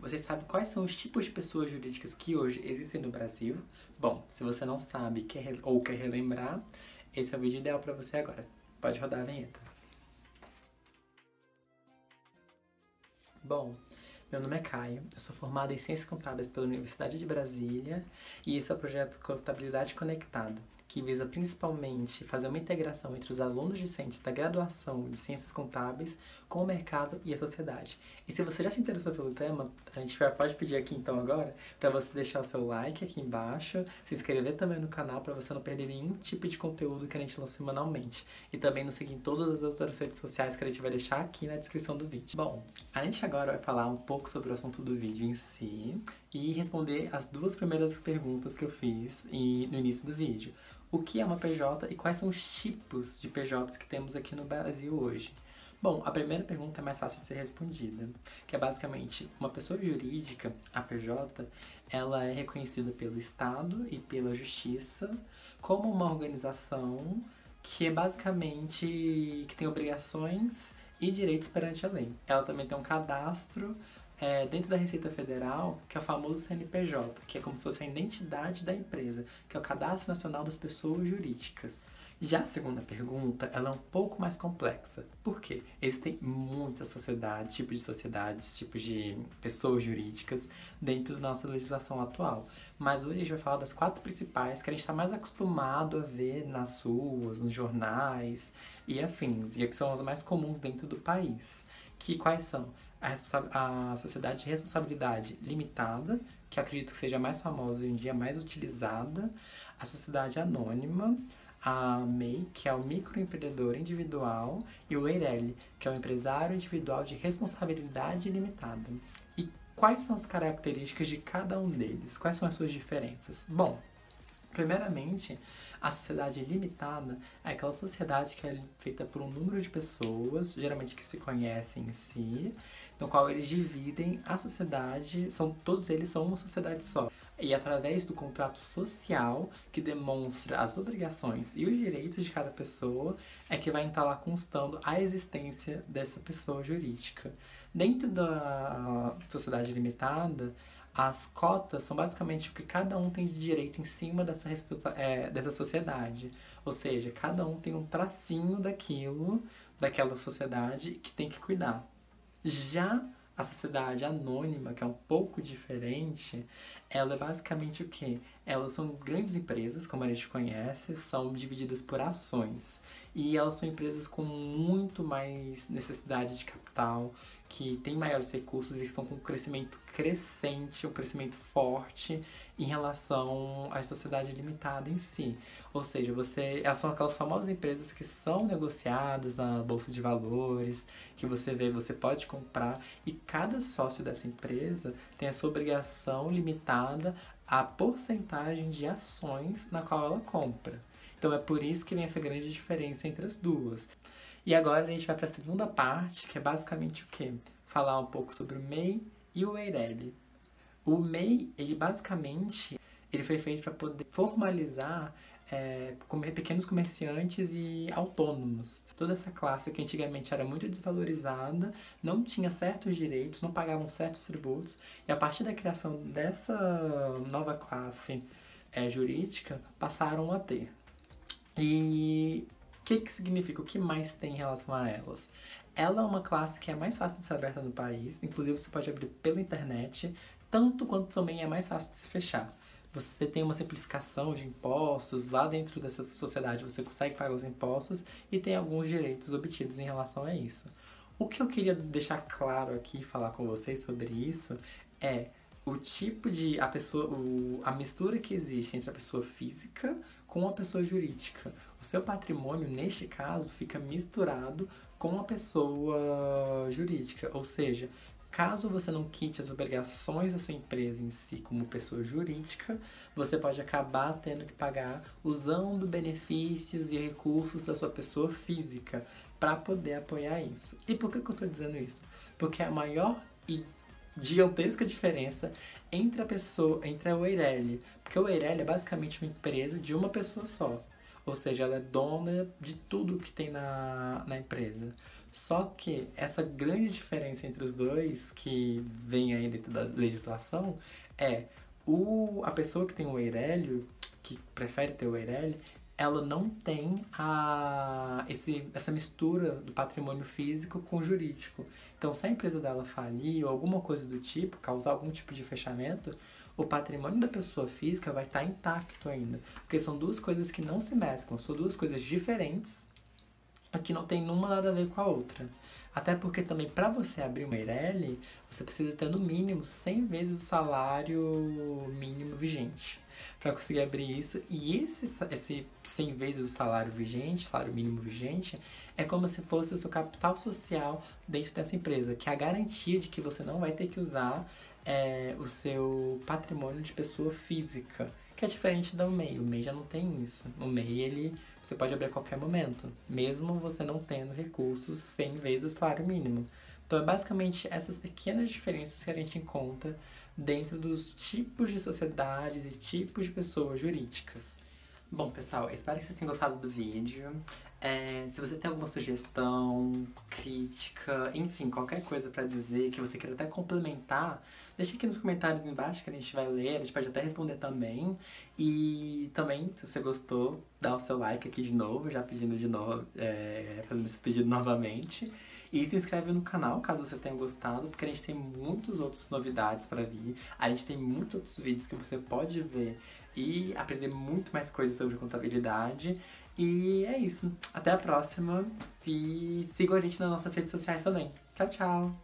você sabe quais são os tipos de pessoas jurídicas que hoje existem no Brasil? Bom, se você não sabe quer, ou quer relembrar, esse é o vídeo ideal para você agora. Pode rodar a vinheta. Bom, meu nome é Caio, eu sou formado em Ciências Contábeis pela Universidade de Brasília e esse é o projeto Contabilidade Conectada, que visa principalmente fazer uma integração entre os alunos discentes da graduação de Ciências Contábeis com o mercado e a sociedade. E se você já se interessou pelo tema, a gente pode pedir aqui então agora para você deixar o seu like aqui embaixo, se inscrever também no canal para você não perder nenhum tipo de conteúdo que a gente lança semanalmente. E também nos seguir em todas as outras redes sociais que a gente vai deixar aqui na descrição do vídeo. Bom, a gente agora vai falar um pouco sobre o assunto do vídeo em si e responder as duas primeiras perguntas que eu fiz no início do vídeo o que é uma PJ e quais são os tipos de PJs que temos aqui no Brasil hoje. Bom, a primeira pergunta é mais fácil de ser respondida, que é basicamente uma pessoa jurídica, a PJ, ela é reconhecida pelo Estado e pela Justiça como uma organização que é basicamente que tem obrigações e direitos perante a lei. Ela também tem um cadastro é, dentro da Receita Federal, que é o famoso CNPJ, que é como se fosse a identidade da empresa, que é o Cadastro Nacional das Pessoas Jurídicas. Já a segunda pergunta, ela é um pouco mais complexa. Por quê? Existem muitas sociedades, tipos de sociedades, tipos de pessoas jurídicas dentro da nossa legislação atual. Mas hoje a gente vai falar das quatro principais que a gente está mais acostumado a ver nas ruas, nos jornais e afins, e que são as mais comuns dentro do país. Que quais são? A, a sociedade de responsabilidade limitada, que acredito que seja mais famosa hoje em dia, mais utilizada, a sociedade anônima, a MEI, que é o microempreendedor individual, e o EIRELI, que é o empresário individual de responsabilidade limitada. E quais são as características de cada um deles? Quais são as suas diferenças? Bom, Primeiramente, a sociedade limitada é aquela sociedade que é feita por um número de pessoas, geralmente que se conhecem em si, no qual eles dividem a sociedade, são todos eles são uma sociedade só. E através do contrato social que demonstra as obrigações e os direitos de cada pessoa, é que vai estar lá constando a existência dessa pessoa jurídica. Dentro da sociedade limitada, as cotas são basicamente o que cada um tem de direito em cima dessa, é, dessa sociedade. Ou seja, cada um tem um tracinho daquilo, daquela sociedade que tem que cuidar. Já a sociedade anônima, que é um pouco diferente, ela é basicamente o quê? Elas são grandes empresas, como a gente conhece, são divididas por ações. E elas são empresas com muito mais necessidade de capital, que têm maiores recursos e estão com um crescimento crescente, um crescimento forte em relação à sociedade limitada em si. Ou seja, você, elas são aquelas famosas empresas que são negociadas na bolsa de valores, que você vê, você pode comprar e cada sócio dessa empresa tem a sua obrigação limitada à porcentagem de ações na qual ela compra. Então é por isso que vem essa grande diferença entre as duas. E agora a gente vai para a segunda parte, que é basicamente o quê? Falar um pouco sobre o MEI e o EIRELI. O MEI, ele basicamente, ele foi feito para poder formalizar é, pequenos comerciantes e autônomos. Toda essa classe que antigamente era muito desvalorizada, não tinha certos direitos, não pagavam certos tributos, e a partir da criação dessa nova classe é, jurídica, passaram a ter. E que, que significa? O que mais tem em relação a elas? Ela é uma classe que é mais fácil de ser aberta no país, inclusive você pode abrir pela internet, tanto quanto também é mais fácil de se fechar. Você tem uma simplificação de impostos, lá dentro dessa sociedade você consegue pagar os impostos e tem alguns direitos obtidos em relação a isso. O que eu queria deixar claro aqui, falar com vocês sobre isso, é o tipo de a pessoa, o, a mistura que existe entre a pessoa física com a pessoa jurídica. O seu patrimônio, neste caso, fica misturado com a pessoa jurídica, ou seja, Caso você não quite as obrigações da sua empresa em si como pessoa jurídica, você pode acabar tendo que pagar usando benefícios e recursos da sua pessoa física para poder apoiar isso. E por que, que eu estou dizendo isso? Porque a maior e gigantesca diferença entre a pessoa, entre o Eireli, porque o Eireli é basicamente uma empresa de uma pessoa só. Ou seja, ela é dona de tudo que tem na, na empresa. Só que essa grande diferença entre os dois, que vem aí dentro da legislação, é o, a pessoa que tem o Eirélio, que prefere ter o Eirélio, ela não tem a, esse, essa mistura do patrimônio físico com o jurídico. Então, se a empresa dela falir ou alguma coisa do tipo, causar algum tipo de fechamento, o patrimônio da pessoa física vai estar intacto ainda. Porque são duas coisas que não se mesclam, são duas coisas diferentes, que não tem uma nada a ver com a outra. Até porque também para você abrir uma Eireli, você precisa ter no mínimo 100 vezes o salário mínimo vigente para conseguir abrir isso. E esse, esse 100 vezes o salário vigente, salário mínimo vigente, é como se fosse o seu capital social dentro dessa empresa, que é a garantia de que você não vai ter que usar é, o seu patrimônio de pessoa física, que é diferente do MEI. O MEI já não tem isso. O MEI, ele você pode abrir a qualquer momento, mesmo você não tendo recursos 100 vezes o salário mínimo. Então, é basicamente essas pequenas diferenças que a gente encontra dentro dos tipos de sociedades e tipos de pessoas jurídicas. Bom, pessoal, espero que vocês tenham gostado do vídeo. É, se você tem alguma sugestão, crítica, enfim, qualquer coisa para dizer que você queira até complementar, deixa aqui nos comentários embaixo que a gente vai ler, a gente pode até responder também. E também, se você gostou, dá o seu like aqui de novo, já pedindo de novo, é, fazendo esse pedido novamente. E se inscreve no canal caso você tenha gostado, porque a gente tem muitas outras novidades para vir. A gente tem muitos outros vídeos que você pode ver e aprender muito mais coisas sobre contabilidade. E é isso. Até a próxima. E sigam a gente nas nossas redes sociais também. Tchau, tchau!